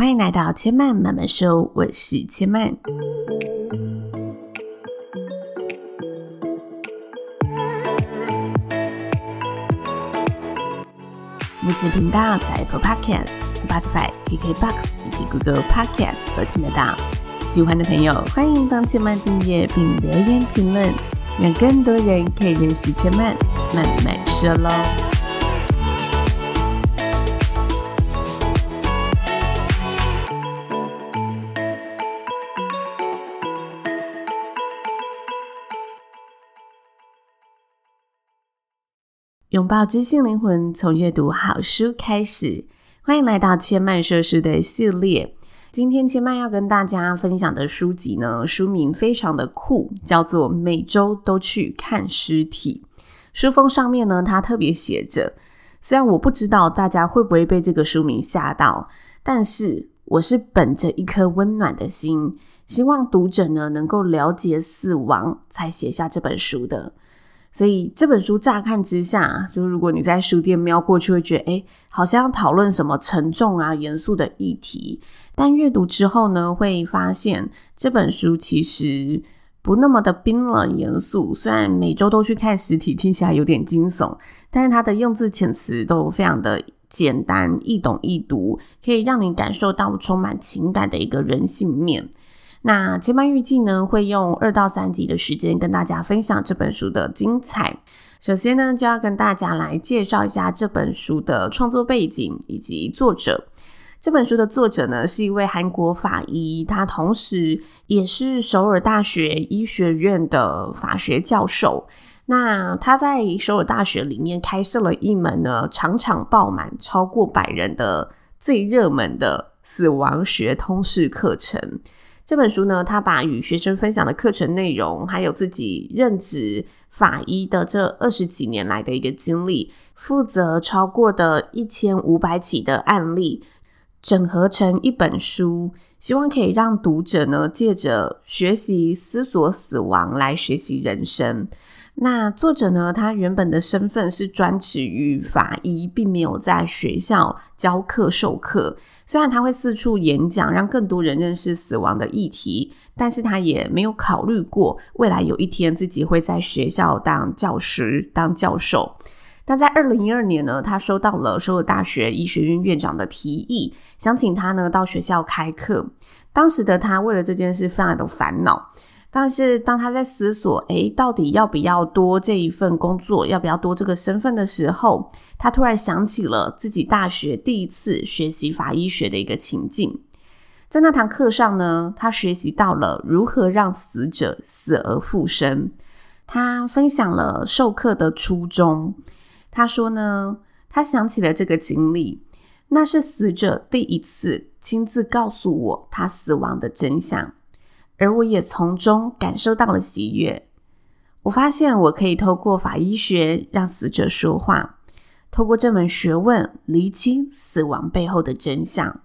欢迎来到千嫚慢慢说，我是千嫚。目前频道在 Apple Podcast、Spotify、KKBox 以及 Google Podcast 都听得到。喜欢的朋友，欢迎帮千嫚订阅并留言评论，让更多人可以认识千嫚慢慢说喽。拥抱知性灵魂，从阅读好书开始。欢迎来到千嫚说书的系列。今天千嫚要跟大家分享的书籍呢，书名非常的酷，叫做《每周都去看尸体》。书封上面呢，它特别写着，虽然我不知道大家会不会被这个书名吓到，但是我是本着一颗温暖的心，希望读者呢能够了解死亡，才写下这本书的。所以这本书乍看之下，就是如果你在书店瞄过去，会觉得诶，好像要讨论什么沉重啊、严肃的议题。但阅读之后呢，会发现这本书其实不那么的冰冷严肃。虽然每周都去看实体，听起来有点惊悚，但是它的用字遣词都非常的简单、易懂易读，可以让你感受到充满情感的一个人性面。那千嫚预计呢，会用二到三集的时间跟大家分享这本书的精彩。首先呢，就要跟大家来介绍一下这本书的创作背景以及作者。这本书的作者呢，是一位韩国法医，他同时也是首尔大学医学院的法学教授。那他在首尔大学里面开设了一门呢，场场爆满、超过百人的最热门的死亡学通识课程。这本书呢，他把与学生分享的课程内容，还有自己任职法医的这二十几年来的一个经历，负责超过的一千五百起的案例，整合成一本书，希望可以让读者呢，借着学习思索死亡来学习人生。那作者呢，他原本的身份是专职于法医，并没有在学校教课授课。虽然他会四处演讲，让更多人认识死亡的议题，但是他也没有考虑过未来有一天自己会在学校当教师、当教授。但在二零一二年呢，他收到了所有大学医学院院长的提议，想请他呢到学校开课。当时的他为了这件事非常的烦恼。但是当他在思索，诶，到底要不要多这一份工作，要不要多这个身份的时候，他突然想起了自己大学第一次学习法医学的一个情境。在那堂课上呢，他学习到了如何让死者死而复生。他分享了授课的初衷。他说呢，他想起了这个经历，那是死者第一次亲自告诉我他死亡的真相。而我也从中感受到了喜悦。我发现我可以透过法医学让死者说话，透过这门学问厘清死亡背后的真相。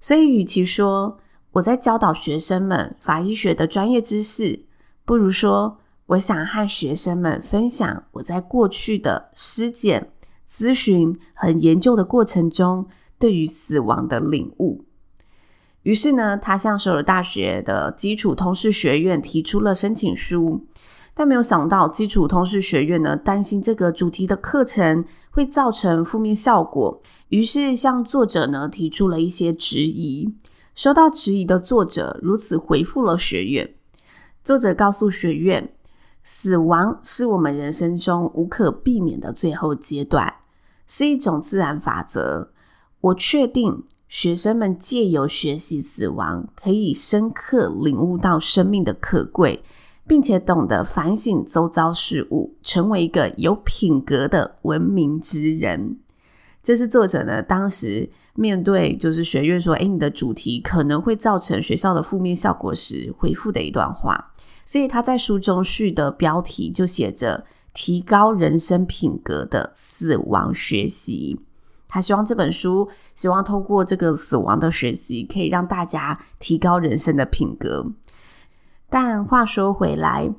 所以，与其说我在教导学生们法医学的专业知识，不如说我想和学生们分享我在过去的尸检、咨询和研究的过程中对于死亡的领悟。于是呢，他向首尔大学的基础通识学院提出了申请书，但没有想到基础通识学院呢，担心这个主题的课程会造成负面效果，于是向作者呢提出了一些质疑。收到质疑的作者如此回复了学院：作者告诉学院，死亡是我们人生中无可避免的最后阶段，是一种自然法则。我确定。学生们借由学习死亡，可以深刻领悟到生命的可贵，并且懂得反省周遭事物，成为一个有品格的文明之人。这是作者呢，当时面对就是学院说：“诶，你的主题可能会造成学校的负面效果时，回复的一段话。”所以他在书中序的标题就写着“提高人生品格的死亡学习”。他希望这本书，希望透过这个死亡的学习，可以让大家提高人生的品格。但话说回来，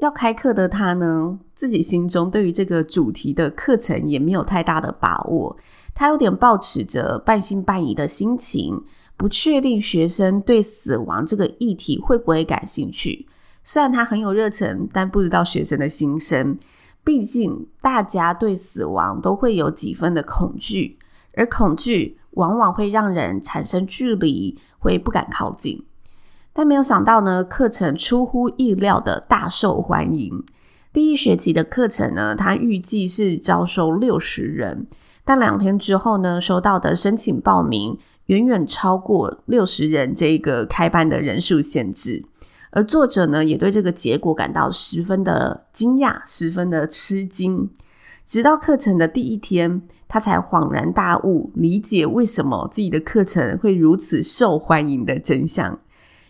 要开课的他呢，自己心中对于这个主题的课程也没有太大的把握。他有点抱持着半信半疑的心情，不确定学生对死亡这个议题会不会感兴趣。虽然他很有热忱，但不知道学生的心声。毕竟大家对死亡都会有几分的恐惧，而恐惧往往会让人产生距离，会不敢靠近。但没有想到呢，课程出乎意料的大受欢迎。第一学期的课程呢，他预计是招收六十人，但两天之后呢，收到的申请报名远远超过六十人这个开班的人数限制。而作者呢，也对这个结果感到十分的惊讶，十分的吃惊。直到课程的第一天，他才恍然大悟，理解为什么自己的课程会如此受欢迎的真相。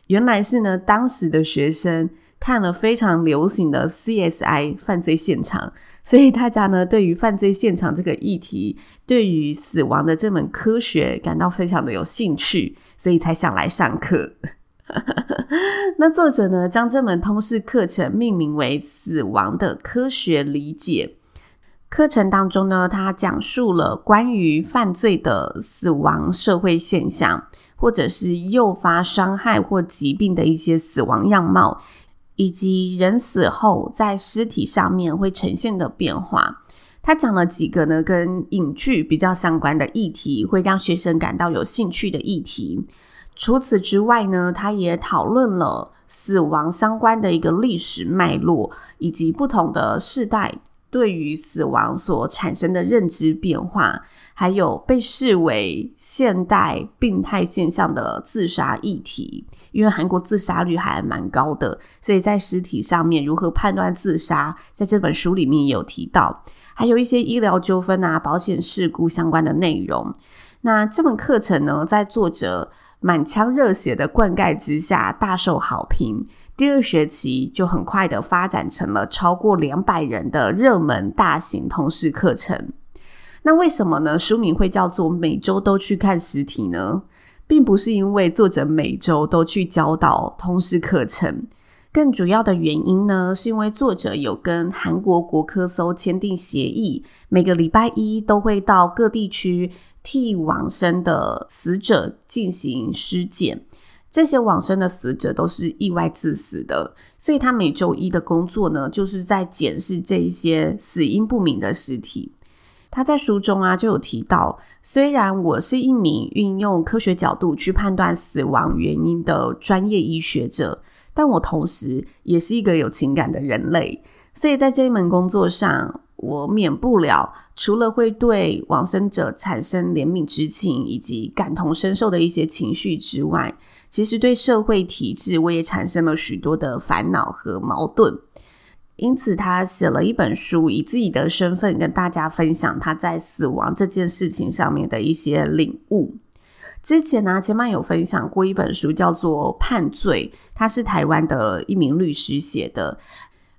原来是呢，当时的学生看了非常流行的 CSI 犯罪现场，所以大家呢，对于犯罪现场这个议题，对于死亡的这门科学感到非常的有兴趣，所以才想来上课。那作者呢，将这门通识课程命名为《死亡的科学理解》。课程当中呢，他讲述了关于犯罪的死亡社会现象，或者是诱发伤害或疾病的一些死亡样貌，以及人死后在尸体上面会呈现的变化。他讲了几个呢，跟影剧比较相关的议题，会让学生感到有兴趣的议题。除此之外呢，他也讨论了死亡相关的一个历史脉络，以及不同的世代对于死亡所产生的认知变化，还有被视为现代病态现象的自杀议题。因为韩国自杀率还蛮高的，所以在尸体上面如何判断自杀，在这本书里面也有提到，还有一些医疗纠纷啊、保险事故相关的内容。那这门课程呢，在作者满腔热血的灌溉之下，大受好评。第二学期就很快的发展成了超过两百人的热门大型通识课程。那为什么呢？书名会叫做“每周都去看实体”呢？并不是因为作者每周都去教导通识课程，更主要的原因呢，是因为作者有跟韩国国科搜签订协议，每个礼拜一都会到各地区。替往生的死者进行尸检，这些往生的死者都是意外致死的，所以他每周一的工作呢，就是在检视这一些死因不明的尸体。他在书中啊就有提到，虽然我是一名运用科学角度去判断死亡原因的专业医学者，但我同时也是一个有情感的人类，所以在这一门工作上，我免不了除了会对往生者产生怜悯之情以及感同身受的一些情绪之外，其实对社会体制我也产生了许多的烦恼和矛盾。因此，他写了一本书，以自己的身份跟大家分享他在死亡这件事情上面的一些领悟。之前呢，前面有分享过一本书，叫做《判罪》，他是台湾的一名律师写的。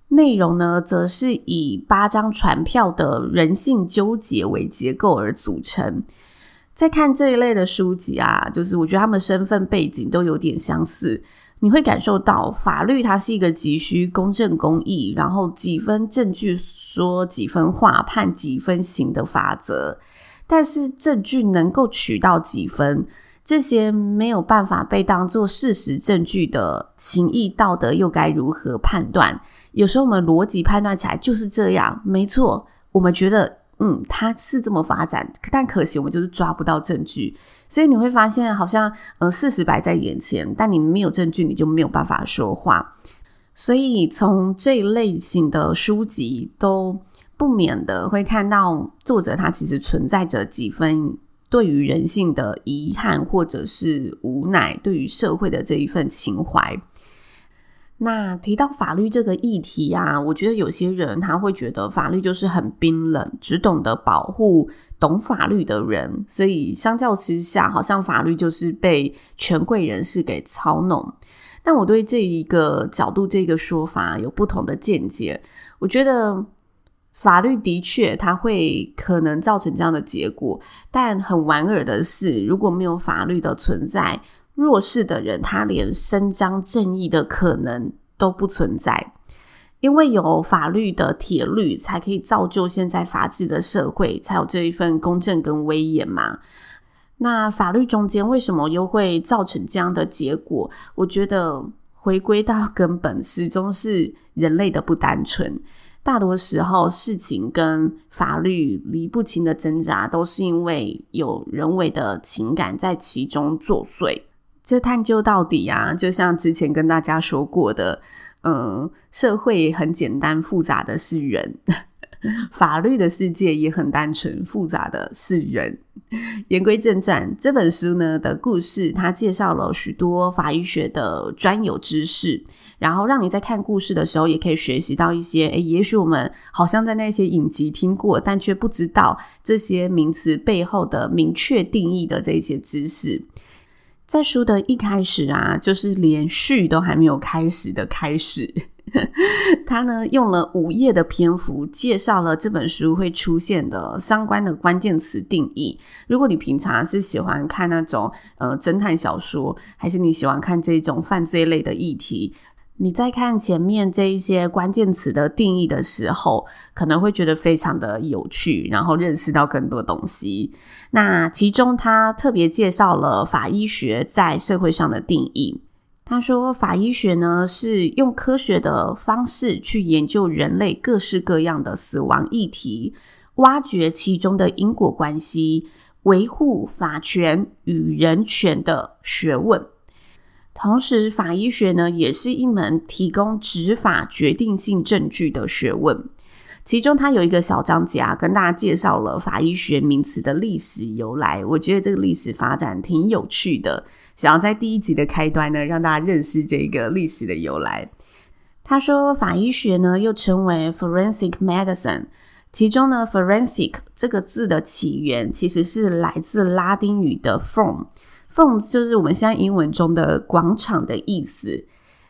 内容呢，则是以八张船票的人性纠结为结构而组成。在看这一类的书籍啊，就是我觉得他们身份背景都有点相似。你会感受到法律它是一个急需公正公义，然后几分证据说几分话，判几分刑的法则。但是证据能够取到几分，这些没有办法被当作事实证据的情义道德，又该如何判断？有时候我们逻辑判断起来就是这样，没错。我们觉得，嗯，它是这么发展，但可惜我们就是抓不到证据。所以你会发现，好像，呃，事实摆在眼前，但你没有证据，你就没有办法说话。所以从这一类型的书籍，都不免的会看到作者他其实存在着几分对于人性的遗憾，或者是无奈，对于社会的这一份情怀。那提到法律这个议题啊，我觉得有些人他会觉得法律就是很冰冷，只懂得保护懂法律的人，所以相较之下，好像法律就是被权贵人士给操弄。但我对这一个角度、这个说法有不同的见解。我觉得法律的确它会可能造成这样的结果，但很莞尔的是，如果没有法律的存在，弱势的人，他连伸张正义的可能都不存在，因为有法律的铁律，才可以造就现在法治的社会，才有这一份公正跟威严嘛。那法律中间为什么又会造成这样的结果？我觉得回归到根本，始终是人类的不单纯。大多时候，事情跟法律离不清的挣扎，都是因为有人为的情感在其中作祟。这探究到底啊，就像之前跟大家说过的，嗯，社会很简单，复杂的是人。法律的世界也很单纯，复杂的是人。言归正传，这本书呢的故事，它介绍了许多法医学的专有知识，然后让你在看故事的时候，也可以学习到一些，诶，也许我们好像在那些影集听过，但却不知道这些名词背后的明确定义的这些知识。在书的一开始啊，就是连续都还没有开始的开始。他呢用了五页的篇幅介绍了这本书会出现的相关的关键词定义。如果你平常是喜欢看那种呃侦探小说，还是你喜欢看这种犯罪类的议题，你在看前面这一些关键词的定义的时候，可能会觉得非常的有趣，然后认识到更多东西。那其中他特别介绍了法医学在社会上的定义。他说，法医学呢是用科学的方式去研究人类各式各样的死亡议题，挖掘其中的因果关系，维护法权与人权的学问。同时，法医学呢也是一门提供执法决定性证据的学问。其中，它有一个小章节啊，跟大家介绍了法医学名词的历史由来。我觉得这个历史发展挺有趣的。想要在第一集的开端呢，让大家认识这个历史的由来。他说，法医学呢又称为 forensic medicine，其中呢 forensic 这个字的起源其实是来自拉丁语的 form form 就是我们现在英文中的广场的意思。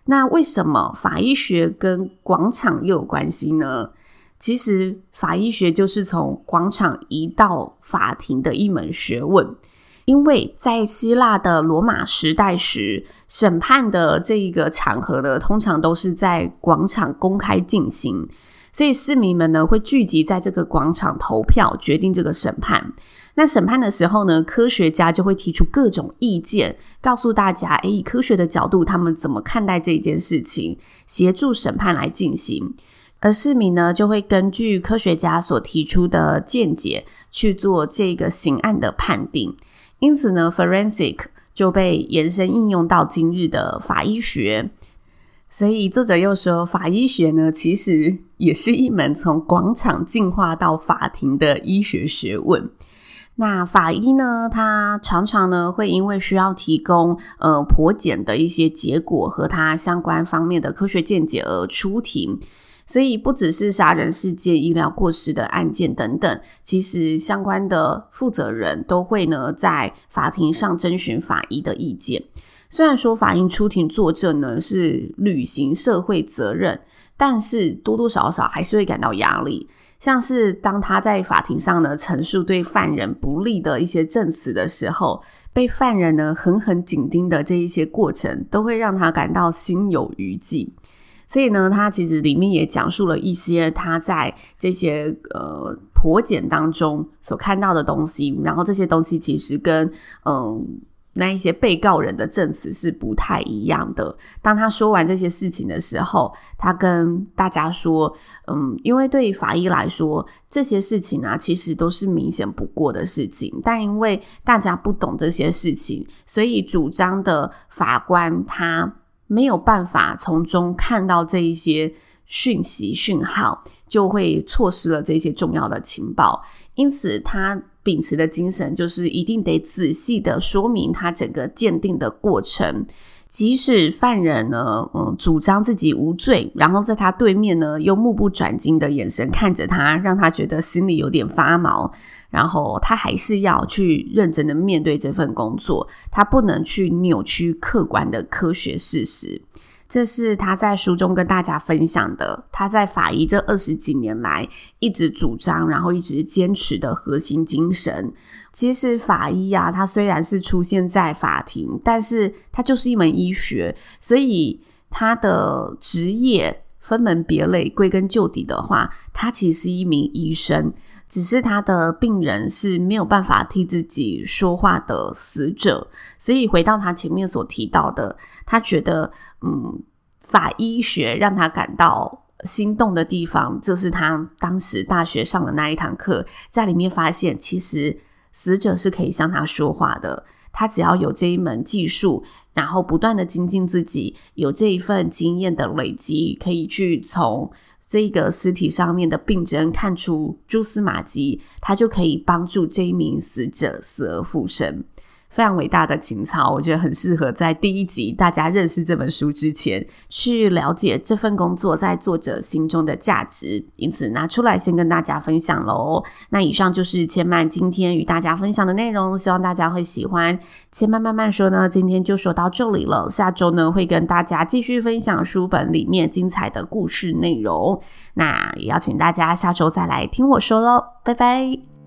那为什么法医学跟广场又有关系呢？其实法医学就是从广场移到法庭的一门学问。因为在希腊的罗马时代时，审判的这一个场合呢，通常都是在广场公开进行，所以市民们呢会聚集在这个广场投票，决定这个审判。那审判的时候呢，科学家就会提出各种意见，告诉大家，诶，以科学的角度，他们怎么看待这一件事情，协助审判来进行。而市民呢，就会根据科学家所提出的见解去做这个刑案的判定。因此呢，forensic 就被延伸应用到今日的法医学。所以作者又说，法医学呢，其实也是一门从广场进化到法庭的医学学问。那法医呢，他常常呢会因为需要提供呃剖检的一些结果和他相关方面的科学见解而出庭。所以不只是杀人事件、医疗过失的案件等等，其实相关的负责人都会呢在法庭上征询法医的意见。虽然说法医出庭作证呢是履行社会责任，但是多多少少还是会感到压力。像是当他在法庭上呢陈述对犯人不利的一些证词的时候，被犯人呢狠狠紧盯的这一些过程，都会让他感到心有余悸。所以呢，他其实里面也讲述了一些他在这些呃剖检当中所看到的东西，然后这些东西其实跟嗯、那一些被告人的证词是不太一样的。当他说完这些事情的时候，他跟大家说，嗯，因为对于法医来说，这些事情啊其实都是明显不过的事情，但因为大家不懂这些事情，所以主张的法官他。没有办法从中看到这一些讯息讯号，就会错失了这些重要的情报。因此，他秉持的精神就是一定得仔细的说明他整个鉴定的过程。即使犯人呢，嗯，主张自己无罪，然后在他对面呢，用目不转睛的眼神看着他，让他觉得心里有点发毛。然后他还是要去认真的面对这份工作，他不能去扭曲客观的科学事实。这是他在书中跟大家分享的，他在法医这二十几年来一直主张，然后一直坚持的核心精神。其实法医啊，他虽然是出现在法庭，但是他就是一门医学，所以他的职业分门别类，归根究底的话，他其实是一名医生。只是他的病人是没有办法替自己说话的死者，所以回到他前面所提到的，他觉得，嗯，法医学让他感到心动的地方，就是他当时大学上的那一堂课，在里面发现，其实死者是可以向他说话的，他只要有这一门技术。然后不断的精进自己，有这一份经验的累积，可以去从这个尸体上面的病征看出蛛丝马迹，他就可以帮助这一名死者死而复生。非常伟大的情操，我觉得很适合在第一集大家认识这本书之前去了解这份工作在作者心中的价值，因此拿出来先跟大家分享喽。那以上就是千曼今天与大家分享的内容，希望大家会喜欢。千曼慢慢说呢，今天就说到这里了，下周呢会跟大家继续分享书本里面精彩的故事内容。那也邀请大家下周再来听我说喽，拜拜。